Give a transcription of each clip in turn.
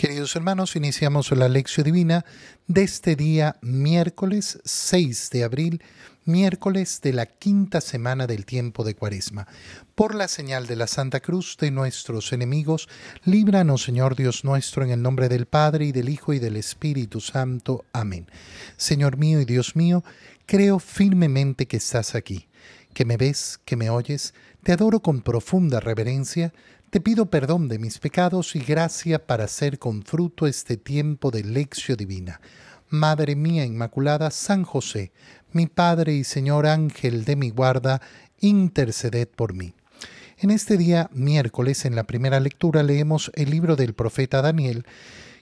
Queridos hermanos, iniciamos la lección divina de este día miércoles 6 de abril, miércoles de la quinta semana del tiempo de Cuaresma. Por la señal de la Santa Cruz de nuestros enemigos, líbranos, Señor Dios nuestro, en el nombre del Padre y del Hijo y del Espíritu Santo. Amén. Señor mío y Dios mío, creo firmemente que estás aquí, que me ves, que me oyes, te adoro con profunda reverencia, te pido perdón de mis pecados y gracia para hacer con fruto este tiempo de lección divina. Madre mía Inmaculada, San José, mi Padre y Señor Ángel de mi guarda, interceded por mí. En este día, miércoles, en la primera lectura, leemos el libro del profeta Daniel,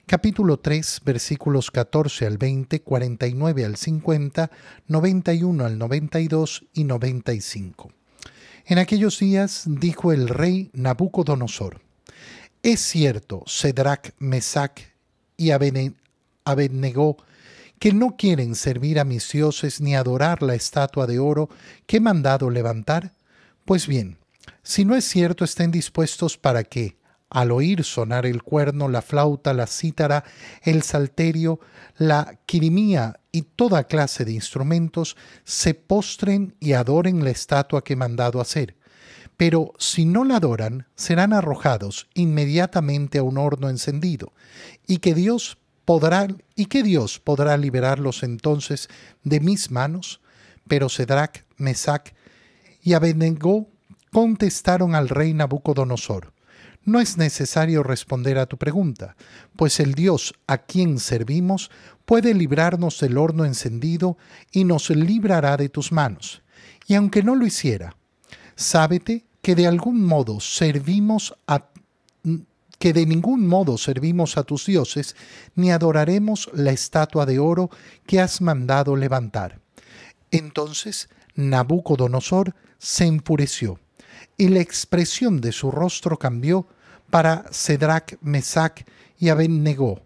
capítulo 3, versículos 14 al 20, 49 al 50, 91 al 92 y 95. En aquellos días dijo el rey Nabucodonosor, es cierto, Cedrac, Mesac y Abednego, que no quieren servir a mis dioses ni adorar la estatua de oro que he mandado levantar? Pues bien, si no es cierto, estén dispuestos para que, al oír sonar el cuerno, la flauta, la cítara, el salterio, la quirimía y toda clase de instrumentos, se postren y adoren la estatua que he mandado hacer. Pero si no la adoran, serán arrojados inmediatamente a un horno encendido, y que Dios podrá y que Dios podrá liberarlos entonces de mis manos. Pero Cedrac, Mesac y Abednego contestaron al rey Nabucodonosor no es necesario responder a tu pregunta, pues el Dios a quien servimos puede librarnos del horno encendido y nos librará de tus manos. Y aunque no lo hiciera, sábete que de algún modo servimos a que de ningún modo servimos a tus dioses, ni adoraremos la estatua de oro que has mandado levantar. Entonces Nabucodonosor se enfureció y la expresión de su rostro cambió para Cedrac, Mesac y Abednego.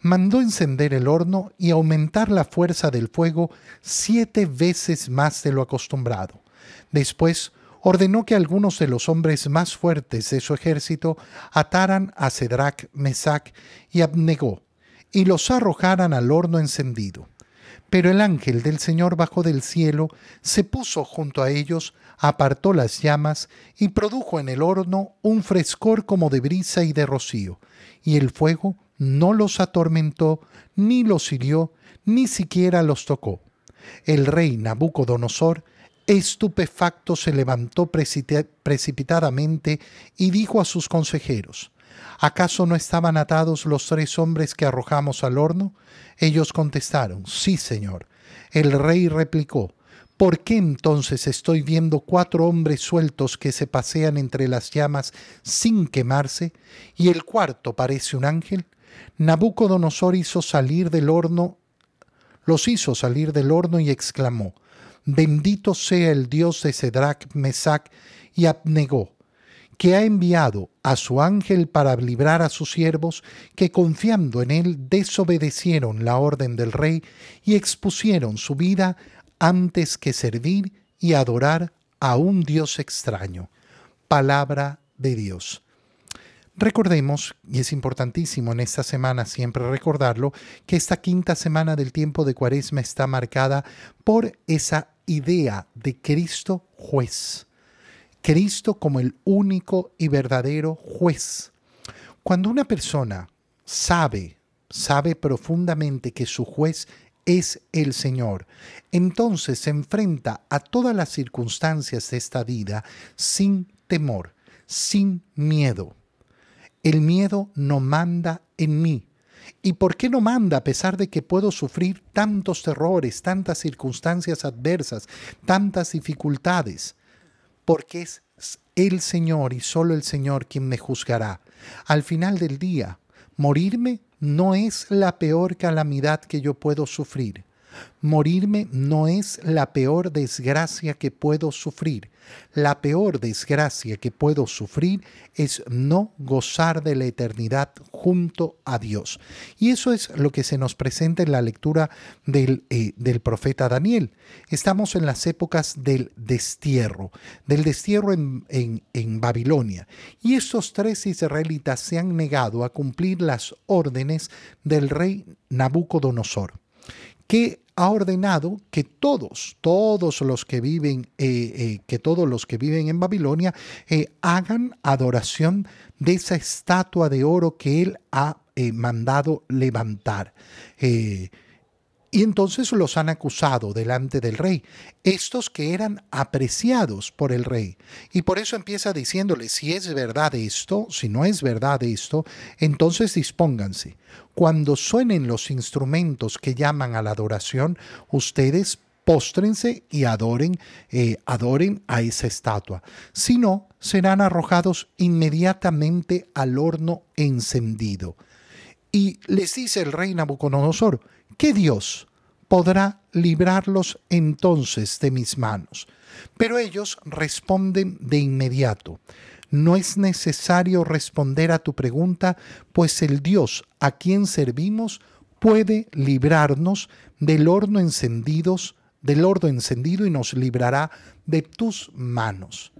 Mandó encender el horno y aumentar la fuerza del fuego siete veces más de lo acostumbrado. Después ordenó que algunos de los hombres más fuertes de su ejército ataran a Cedrac, Mesac y Abednego y los arrojaran al horno encendido. Pero el ángel del Señor bajó del cielo, se puso junto a ellos, apartó las llamas y produjo en el horno un frescor como de brisa y de rocío, y el fuego no los atormentó, ni los hirió, ni siquiera los tocó. El rey Nabucodonosor, estupefacto, se levantó precipitadamente y dijo a sus consejeros, ¿Acaso no estaban atados los tres hombres que arrojamos al horno? Ellos contestaron, Sí, Señor. El rey replicó, ¿Por qué entonces estoy viendo cuatro hombres sueltos que se pasean entre las llamas sin quemarse, y el cuarto parece un ángel? Nabucodonosor hizo salir del horno, los hizo salir del horno y exclamó, Bendito sea el Dios de Cedrac, Mesac y Abnegó, que ha enviado a su ángel para librar a sus siervos que confiando en él desobedecieron la orden del rey y expusieron su vida antes que servir y adorar a un Dios extraño. Palabra de Dios. Recordemos, y es importantísimo en esta semana siempre recordarlo, que esta quinta semana del tiempo de Cuaresma está marcada por esa idea de Cristo juez. Cristo como el único y verdadero juez. Cuando una persona sabe, sabe profundamente que su juez es el Señor, entonces se enfrenta a todas las circunstancias de esta vida sin temor, sin miedo. El miedo no manda en mí. ¿Y por qué no manda a pesar de que puedo sufrir tantos terrores, tantas circunstancias adversas, tantas dificultades? porque es el Señor y solo el Señor quien me juzgará. Al final del día, morirme no es la peor calamidad que yo puedo sufrir. Morirme no es la peor desgracia que puedo sufrir. La peor desgracia que puedo sufrir es no gozar de la eternidad junto a Dios. Y eso es lo que se nos presenta en la lectura del, eh, del profeta Daniel. Estamos en las épocas del destierro, del destierro en, en, en Babilonia. Y estos tres israelitas se han negado a cumplir las órdenes del rey Nabucodonosor que ha ordenado que todos, todos los que viven, eh, eh, que todos los que viven en Babilonia eh, hagan adoración de esa estatua de oro que él ha mandado levantar. Y entonces los han acusado delante del rey, estos que eran apreciados por el rey. Y por eso empieza diciéndole, si es verdad esto, si no es verdad esto, entonces dispónganse. Cuando suenen los instrumentos que llaman a la adoración, ustedes póstrense y adoren, eh, adoren a esa estatua. Si no, serán arrojados inmediatamente al horno encendido. Y les dice el rey Nabucodonosor, ¿qué Dios podrá librarlos entonces de mis manos? Pero ellos responden de inmediato. No es necesario responder a tu pregunta, pues el Dios a quien servimos puede librarnos del horno encendidos, del horno encendido y nos librará de tus manos.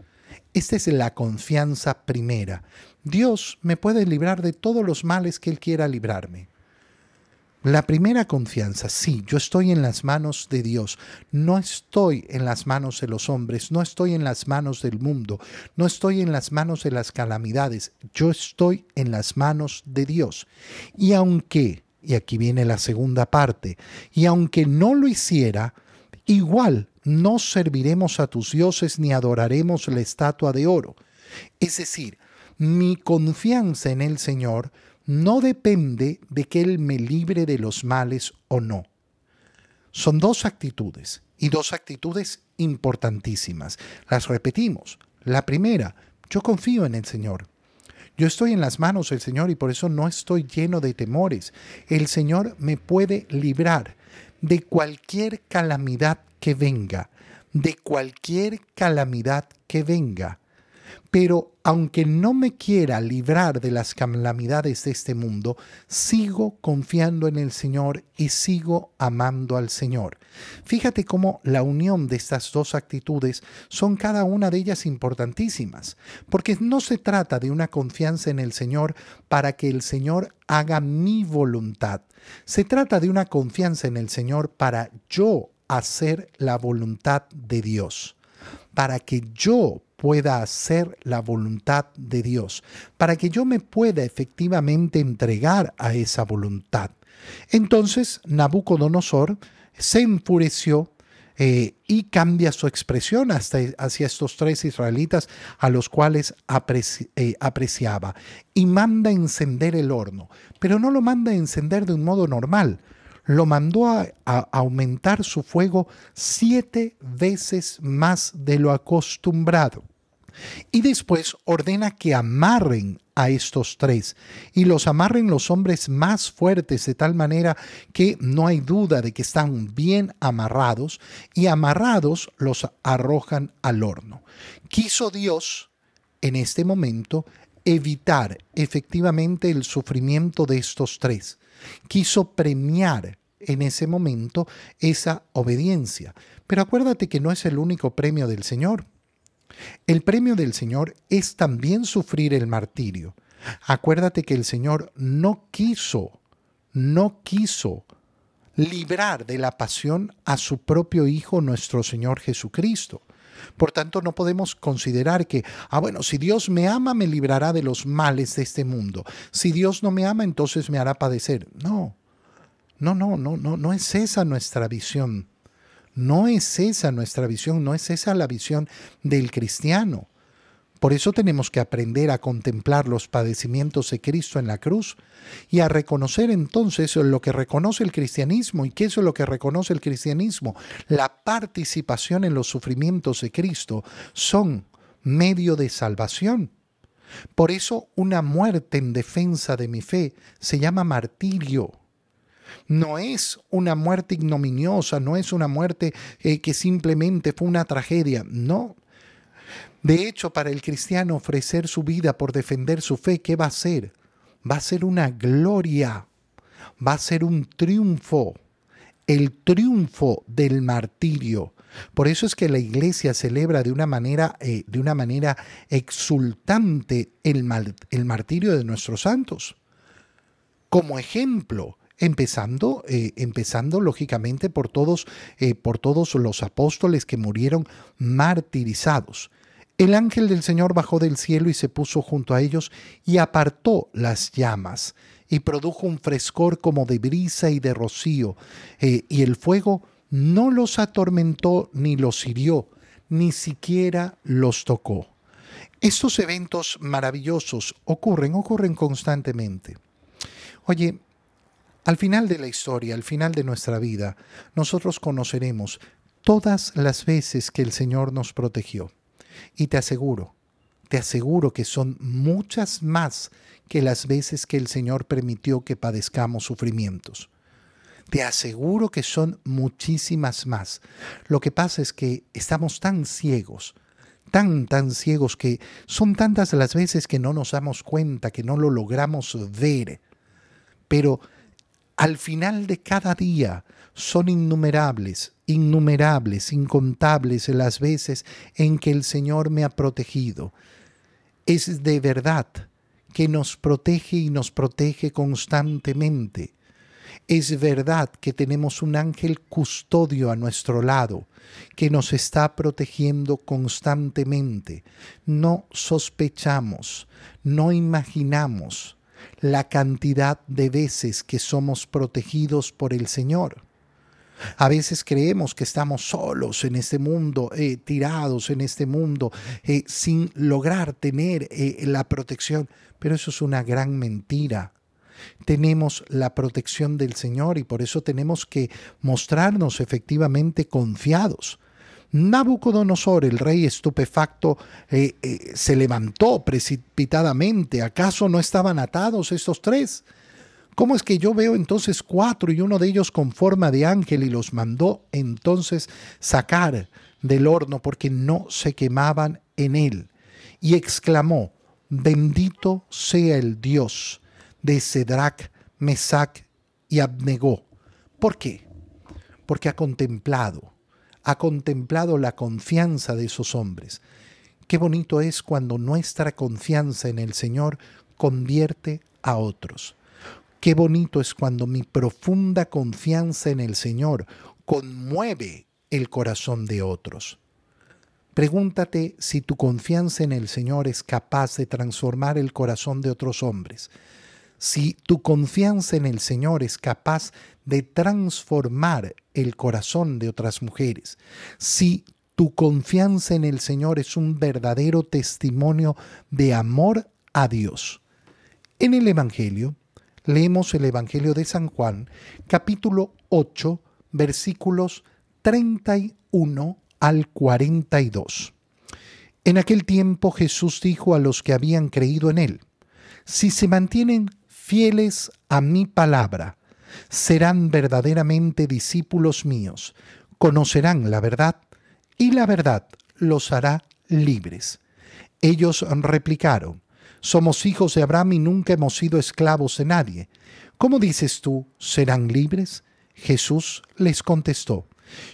Esta es la confianza primera. Dios me puede librar de todos los males que Él quiera librarme. La primera confianza, sí, yo estoy en las manos de Dios, no estoy en las manos de los hombres, no estoy en las manos del mundo, no estoy en las manos de las calamidades, yo estoy en las manos de Dios. Y aunque, y aquí viene la segunda parte, y aunque no lo hiciera, igual no serviremos a tus dioses ni adoraremos la estatua de oro. Es decir, mi confianza en el Señor no depende de que Él me libre de los males o no. Son dos actitudes y dos actitudes importantísimas. Las repetimos. La primera, yo confío en el Señor. Yo estoy en las manos del Señor y por eso no estoy lleno de temores. El Señor me puede librar de cualquier calamidad que venga, de cualquier calamidad que venga. Pero aunque no me quiera librar de las calamidades de este mundo, sigo confiando en el Señor y sigo amando al Señor. Fíjate cómo la unión de estas dos actitudes son cada una de ellas importantísimas, porque no se trata de una confianza en el Señor para que el Señor haga mi voluntad. Se trata de una confianza en el Señor para yo hacer la voluntad de Dios, para que yo pueda hacer la voluntad de Dios, para que yo me pueda efectivamente entregar a esa voluntad. Entonces Nabucodonosor se enfureció eh, y cambia su expresión hasta, hacia estos tres israelitas a los cuales eh, apreciaba y manda encender el horno, pero no lo manda encender de un modo normal, lo mandó a, aumentar su fuego siete veces más de lo acostumbrado. Y después ordena que amarren a estos tres y los amarren los hombres más fuertes de tal manera que no hay duda de que están bien amarrados y amarrados los arrojan al horno. Quiso Dios en este momento evitar efectivamente el sufrimiento de estos tres quiso premiar en ese momento esa obediencia. Pero acuérdate que no es el único premio del Señor. El premio del Señor es también sufrir el martirio. Acuérdate que el Señor no quiso, no quiso librar de la pasión a su propio Hijo, nuestro Señor Jesucristo. Por tanto, no podemos considerar que, ah, bueno, si Dios me ama, me librará de los males de este mundo. Si Dios no me ama, entonces me hará padecer. No, no, no, no, no, no es esa nuestra visión. No es esa nuestra visión, no es esa la visión del cristiano. Por eso tenemos que aprender a contemplar los padecimientos de Cristo en la cruz y a reconocer entonces lo que reconoce el cristianismo. ¿Y qué es lo que reconoce el cristianismo? La participación en los sufrimientos de Cristo son medio de salvación. Por eso una muerte en defensa de mi fe se llama martirio. No es una muerte ignominiosa, no es una muerte eh, que simplemente fue una tragedia, no. De hecho, para el cristiano ofrecer su vida por defender su fe, ¿qué va a ser? Va a ser una gloria, va a ser un triunfo, el triunfo del martirio. Por eso es que la iglesia celebra de una manera, eh, de una manera exultante el, el martirio de nuestros santos. Como ejemplo, empezando, eh, empezando lógicamente por todos, eh, por todos los apóstoles que murieron martirizados. El ángel del Señor bajó del cielo y se puso junto a ellos y apartó las llamas y produjo un frescor como de brisa y de rocío, eh, y el fuego no los atormentó ni los hirió, ni siquiera los tocó. Estos eventos maravillosos ocurren, ocurren constantemente. Oye, al final de la historia, al final de nuestra vida, nosotros conoceremos todas las veces que el Señor nos protegió. Y te aseguro, te aseguro que son muchas más que las veces que el Señor permitió que padezcamos sufrimientos. Te aseguro que son muchísimas más. Lo que pasa es que estamos tan ciegos, tan, tan ciegos que son tantas las veces que no nos damos cuenta, que no lo logramos ver. Pero al final de cada día son innumerables, innumerables, incontables las veces en que el Señor me ha protegido. Es de verdad que nos protege y nos protege constantemente. Es verdad que tenemos un ángel custodio a nuestro lado, que nos está protegiendo constantemente. No sospechamos, no imaginamos, la cantidad de veces que somos protegidos por el Señor. A veces creemos que estamos solos en este mundo, eh, tirados en este mundo, eh, sin lograr tener eh, la protección, pero eso es una gran mentira. Tenemos la protección del Señor y por eso tenemos que mostrarnos efectivamente confiados. Nabucodonosor, el rey estupefacto, eh, eh, se levantó precipitadamente. ¿Acaso no estaban atados estos tres? ¿Cómo es que yo veo entonces cuatro y uno de ellos con forma de ángel y los mandó entonces sacar del horno porque no se quemaban en él? Y exclamó, bendito sea el Dios de Cedrac, Mesac y Abnegó. ¿Por qué? Porque ha contemplado ha contemplado la confianza de esos hombres. Qué bonito es cuando nuestra confianza en el Señor convierte a otros. Qué bonito es cuando mi profunda confianza en el Señor conmueve el corazón de otros. Pregúntate si tu confianza en el Señor es capaz de transformar el corazón de otros hombres. Si tu confianza en el Señor es capaz de transformar el corazón de otras mujeres, si tu confianza en el Señor es un verdadero testimonio de amor a Dios. En el Evangelio, leemos el Evangelio de San Juan, capítulo 8, versículos 31 al 42. En aquel tiempo Jesús dijo a los que habían creído en él, si se mantienen fieles a mi palabra, serán verdaderamente discípulos míos, conocerán la verdad y la verdad los hará libres. Ellos replicaron, somos hijos de Abraham y nunca hemos sido esclavos de nadie. ¿Cómo dices tú, serán libres? Jesús les contestó,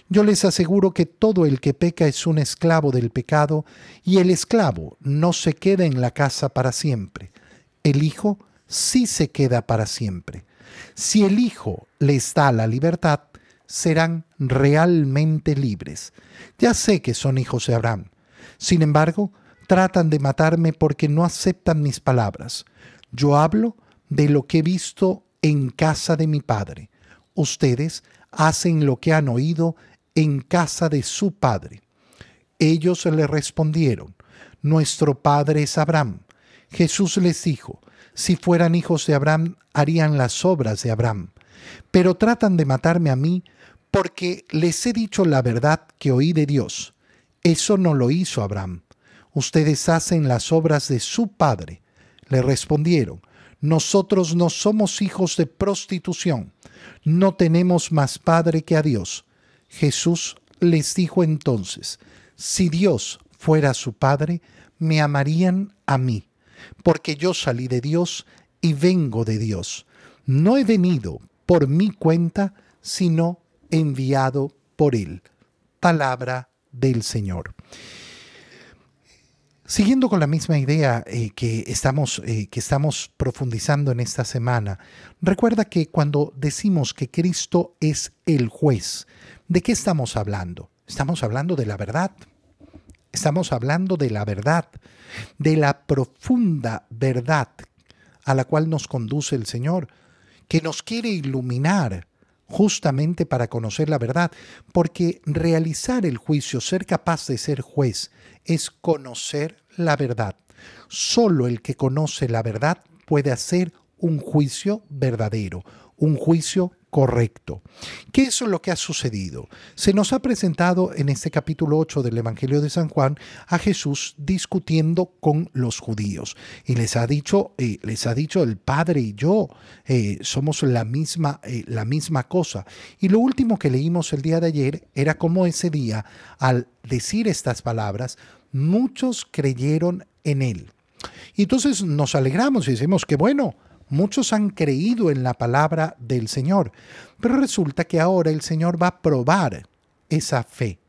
yo les aseguro que todo el que peca es un esclavo del pecado, y el esclavo no se queda en la casa para siempre. El Hijo sí se queda para siempre. Si el Hijo les da la libertad, serán realmente libres. Ya sé que son hijos de Abraham. Sin embargo, tratan de matarme porque no aceptan mis palabras. Yo hablo de lo que he visto en casa de mi Padre. Ustedes hacen lo que han oído en casa de su Padre. Ellos le respondieron, Nuestro Padre es Abraham. Jesús les dijo, si fueran hijos de Abraham, harían las obras de Abraham. Pero tratan de matarme a mí porque les he dicho la verdad que oí de Dios. Eso no lo hizo Abraham. Ustedes hacen las obras de su padre. Le respondieron, nosotros no somos hijos de prostitución. No tenemos más Padre que a Dios. Jesús les dijo entonces, si Dios fuera su Padre, me amarían a mí, porque yo salí de Dios y vengo de Dios. No he venido por mi cuenta, sino enviado por Él. Palabra del Señor. Siguiendo con la misma idea eh, que, estamos, eh, que estamos profundizando en esta semana, recuerda que cuando decimos que Cristo es el juez, ¿de qué estamos hablando? Estamos hablando de la verdad. Estamos hablando de la verdad, de la profunda verdad a la cual nos conduce el Señor, que nos quiere iluminar justamente para conocer la verdad, porque realizar el juicio, ser capaz de ser juez, es conocer la verdad. Solo el que conoce la verdad puede hacer un juicio verdadero, un juicio correcto. ¿Qué es lo que ha sucedido? Se nos ha presentado en este capítulo 8 del Evangelio de San Juan a Jesús discutiendo con los judíos y les ha dicho, eh, les ha dicho el Padre y yo eh, somos la misma, eh, la misma cosa. Y lo último que leímos el día de ayer era cómo ese día, al decir estas palabras, muchos creyeron en él. Y entonces nos alegramos y decimos que bueno, Muchos han creído en la palabra del Señor, pero resulta que ahora el Señor va a probar esa fe.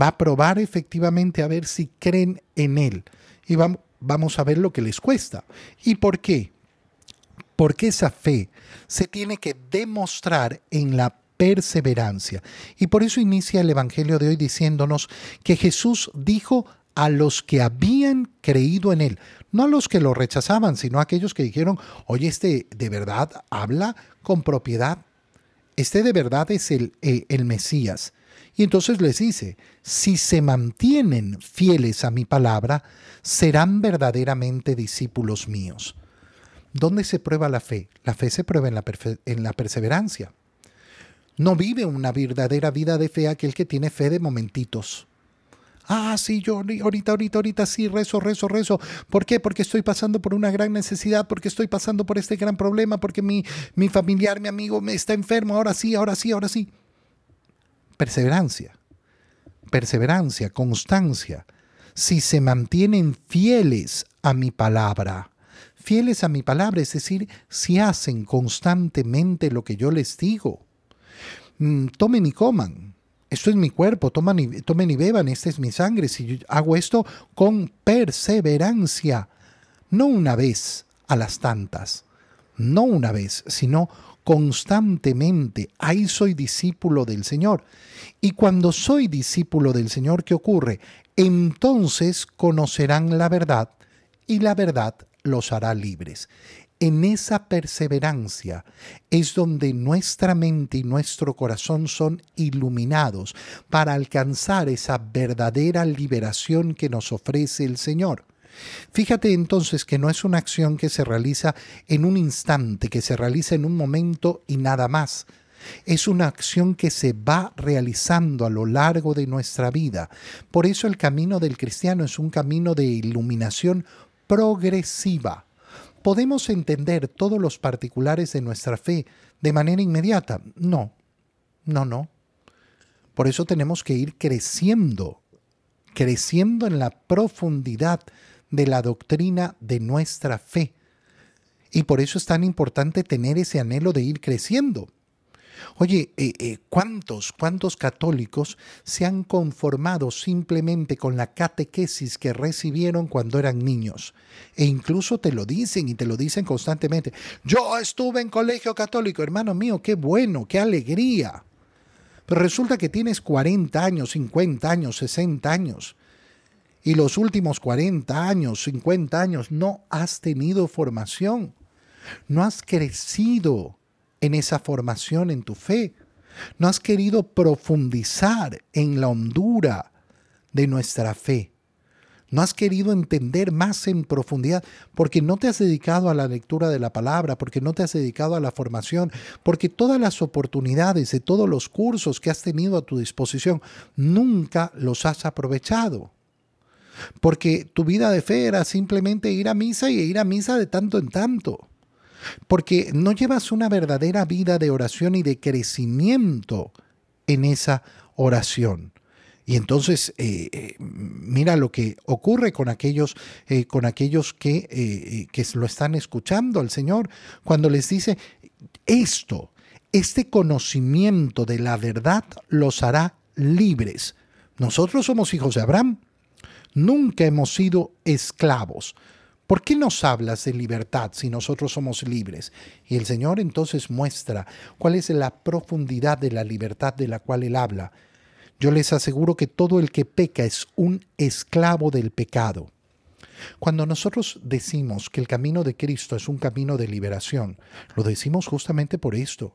Va a probar efectivamente a ver si creen en Él. Y vamos a ver lo que les cuesta. ¿Y por qué? Porque esa fe se tiene que demostrar en la perseverancia. Y por eso inicia el Evangelio de hoy diciéndonos que Jesús dijo a los que habían creído en Él no a los que lo rechazaban, sino a aquellos que dijeron, oye, este de verdad habla con propiedad, este de verdad es el, el Mesías. Y entonces les dice, si se mantienen fieles a mi palabra, serán verdaderamente discípulos míos. ¿Dónde se prueba la fe? La fe se prueba en la, en la perseverancia. No vive una verdadera vida de fe aquel que tiene fe de momentitos. Ah, sí, yo ahorita, ahorita, ahorita sí, rezo, rezo, rezo. ¿Por qué? Porque estoy pasando por una gran necesidad, porque estoy pasando por este gran problema, porque mi, mi familiar, mi amigo me está enfermo, ahora sí, ahora sí, ahora sí. Perseverancia, perseverancia, constancia. Si se mantienen fieles a mi palabra, fieles a mi palabra, es decir, si hacen constantemente lo que yo les digo. Mm, tomen y coman, esto es mi cuerpo, tomen y, tomen y beban, esta es mi sangre. Si hago esto con perseverancia, no una vez a las tantas, no una vez, sino constantemente. Ahí soy discípulo del Señor. Y cuando soy discípulo del Señor, ¿qué ocurre? Entonces conocerán la verdad y la verdad los hará libres. En esa perseverancia es donde nuestra mente y nuestro corazón son iluminados para alcanzar esa verdadera liberación que nos ofrece el Señor. Fíjate entonces que no es una acción que se realiza en un instante, que se realiza en un momento y nada más. Es una acción que se va realizando a lo largo de nuestra vida. Por eso el camino del cristiano es un camino de iluminación progresiva ¿Podemos entender todos los particulares de nuestra fe de manera inmediata? No, no, no. Por eso tenemos que ir creciendo, creciendo en la profundidad de la doctrina de nuestra fe. Y por eso es tan importante tener ese anhelo de ir creciendo. Oye, eh, eh, ¿cuántos, cuántos católicos se han conformado simplemente con la catequesis que recibieron cuando eran niños? E incluso te lo dicen y te lo dicen constantemente. Yo estuve en colegio católico, hermano mío, qué bueno, qué alegría. Pero resulta que tienes 40 años, 50 años, 60 años. Y los últimos 40 años, 50 años, no has tenido formación. No has crecido en esa formación en tu fe. No has querido profundizar en la hondura de nuestra fe. No has querido entender más en profundidad porque no te has dedicado a la lectura de la palabra, porque no te has dedicado a la formación, porque todas las oportunidades de todos los cursos que has tenido a tu disposición nunca los has aprovechado. Porque tu vida de fe era simplemente ir a misa y ir a misa de tanto en tanto. Porque no llevas una verdadera vida de oración y de crecimiento en esa oración. Y entonces, eh, eh, mira lo que ocurre con aquellos, eh, con aquellos que, que lo están escuchando al Señor, cuando les dice, esto, este conocimiento de la verdad los hará libres. Nosotros somos hijos de Abraham, nunca hemos sido esclavos. ¿Por qué nos hablas de libertad si nosotros somos libres? Y el Señor entonces muestra cuál es la profundidad de la libertad de la cual Él habla. Yo les aseguro que todo el que peca es un esclavo del pecado. Cuando nosotros decimos que el camino de Cristo es un camino de liberación, lo decimos justamente por esto.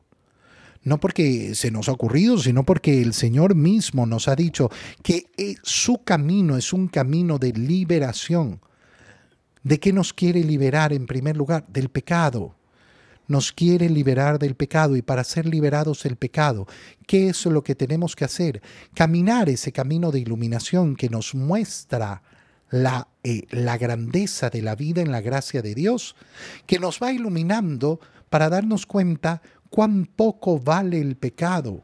No porque se nos ha ocurrido, sino porque el Señor mismo nos ha dicho que eh, su camino es un camino de liberación. ¿De qué nos quiere liberar en primer lugar? Del pecado. Nos quiere liberar del pecado y para ser liberados del pecado, ¿qué es lo que tenemos que hacer? Caminar ese camino de iluminación que nos muestra la, eh, la grandeza de la vida en la gracia de Dios, que nos va iluminando para darnos cuenta cuán poco vale el pecado,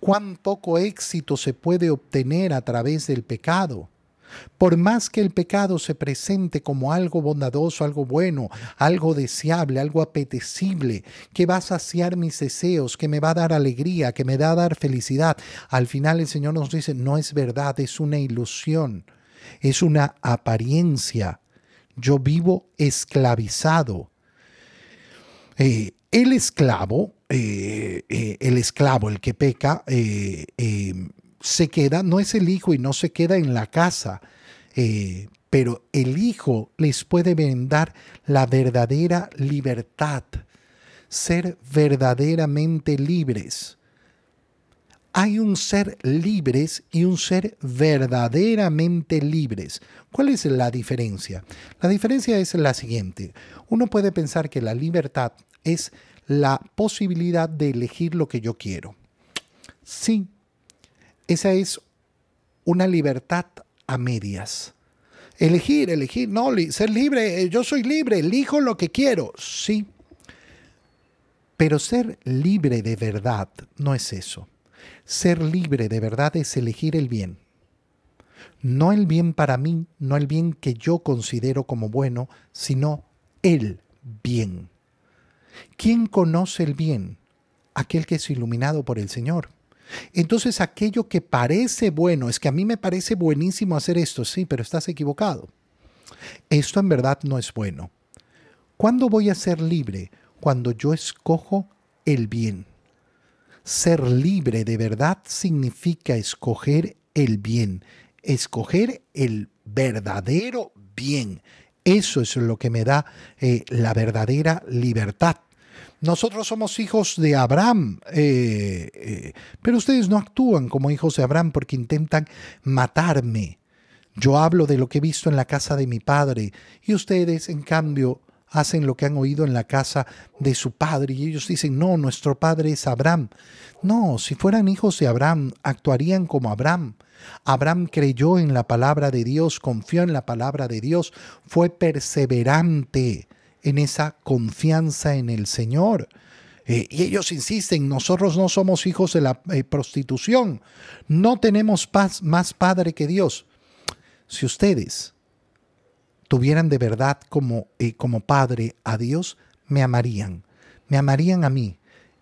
cuán poco éxito se puede obtener a través del pecado por más que el pecado se presente como algo bondadoso, algo bueno, algo deseable, algo apetecible, que va a saciar mis deseos, que me va a dar alegría, que me va a dar felicidad, al final el Señor nos dice, no es verdad, es una ilusión, es una apariencia. Yo vivo esclavizado. Eh, el esclavo, eh, eh, el esclavo, el que peca, se queda, no es el hijo y no se queda en la casa, eh, pero el hijo les puede brindar la verdadera libertad, ser verdaderamente libres. Hay un ser libres y un ser verdaderamente libres. ¿Cuál es la diferencia? La diferencia es la siguiente. Uno puede pensar que la libertad es la posibilidad de elegir lo que yo quiero. Sí, esa es una libertad a medias. Elegir, elegir, no, ser libre, eh, yo soy libre, elijo lo que quiero, sí. Pero ser libre de verdad no es eso. Ser libre de verdad es elegir el bien. No el bien para mí, no el bien que yo considero como bueno, sino el bien. ¿Quién conoce el bien? Aquel que es iluminado por el Señor. Entonces aquello que parece bueno, es que a mí me parece buenísimo hacer esto, sí, pero estás equivocado. Esto en verdad no es bueno. ¿Cuándo voy a ser libre? Cuando yo escojo el bien. Ser libre de verdad significa escoger el bien, escoger el verdadero bien. Eso es lo que me da eh, la verdadera libertad. Nosotros somos hijos de Abraham, eh, eh, pero ustedes no actúan como hijos de Abraham porque intentan matarme. Yo hablo de lo que he visto en la casa de mi padre y ustedes, en cambio, hacen lo que han oído en la casa de su padre y ellos dicen, no, nuestro padre es Abraham. No, si fueran hijos de Abraham, actuarían como Abraham. Abraham creyó en la palabra de Dios, confió en la palabra de Dios, fue perseverante en esa confianza en el Señor. Eh, y ellos insisten, nosotros no somos hijos de la eh, prostitución, no tenemos paz, más padre que Dios. Si ustedes tuvieran de verdad como, eh, como padre a Dios, me amarían, me amarían a mí.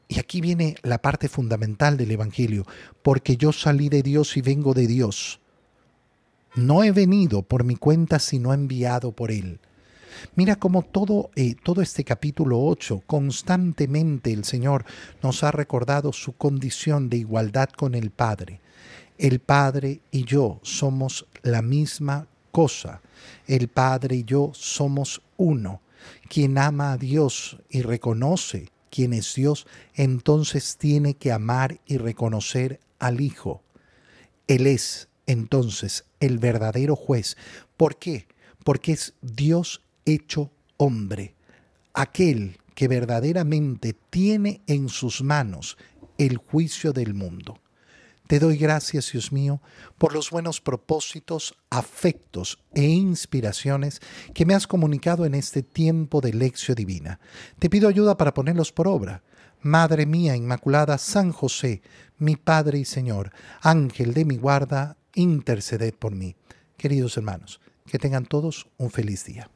Y aquí viene la parte fundamental del Evangelio, porque yo salí de Dios y vengo de Dios. No he venido por mi cuenta, sino enviado por Él. Mira cómo todo, eh, todo este capítulo 8, constantemente el Señor nos ha recordado su condición de igualdad con el Padre. El Padre y yo somos la misma cosa. El Padre y yo somos uno. Quien ama a Dios y reconoce quién es Dios, entonces tiene que amar y reconocer al Hijo. Él es entonces el verdadero juez. ¿Por qué? Porque es Dios hecho hombre, aquel que verdaderamente tiene en sus manos el juicio del mundo. Te doy gracias, Dios mío, por los buenos propósitos, afectos e inspiraciones que me has comunicado en este tiempo de lección divina. Te pido ayuda para ponerlos por obra. Madre mía Inmaculada, San José, mi Padre y Señor, Ángel de mi guarda, interceded por mí. Queridos hermanos, que tengan todos un feliz día.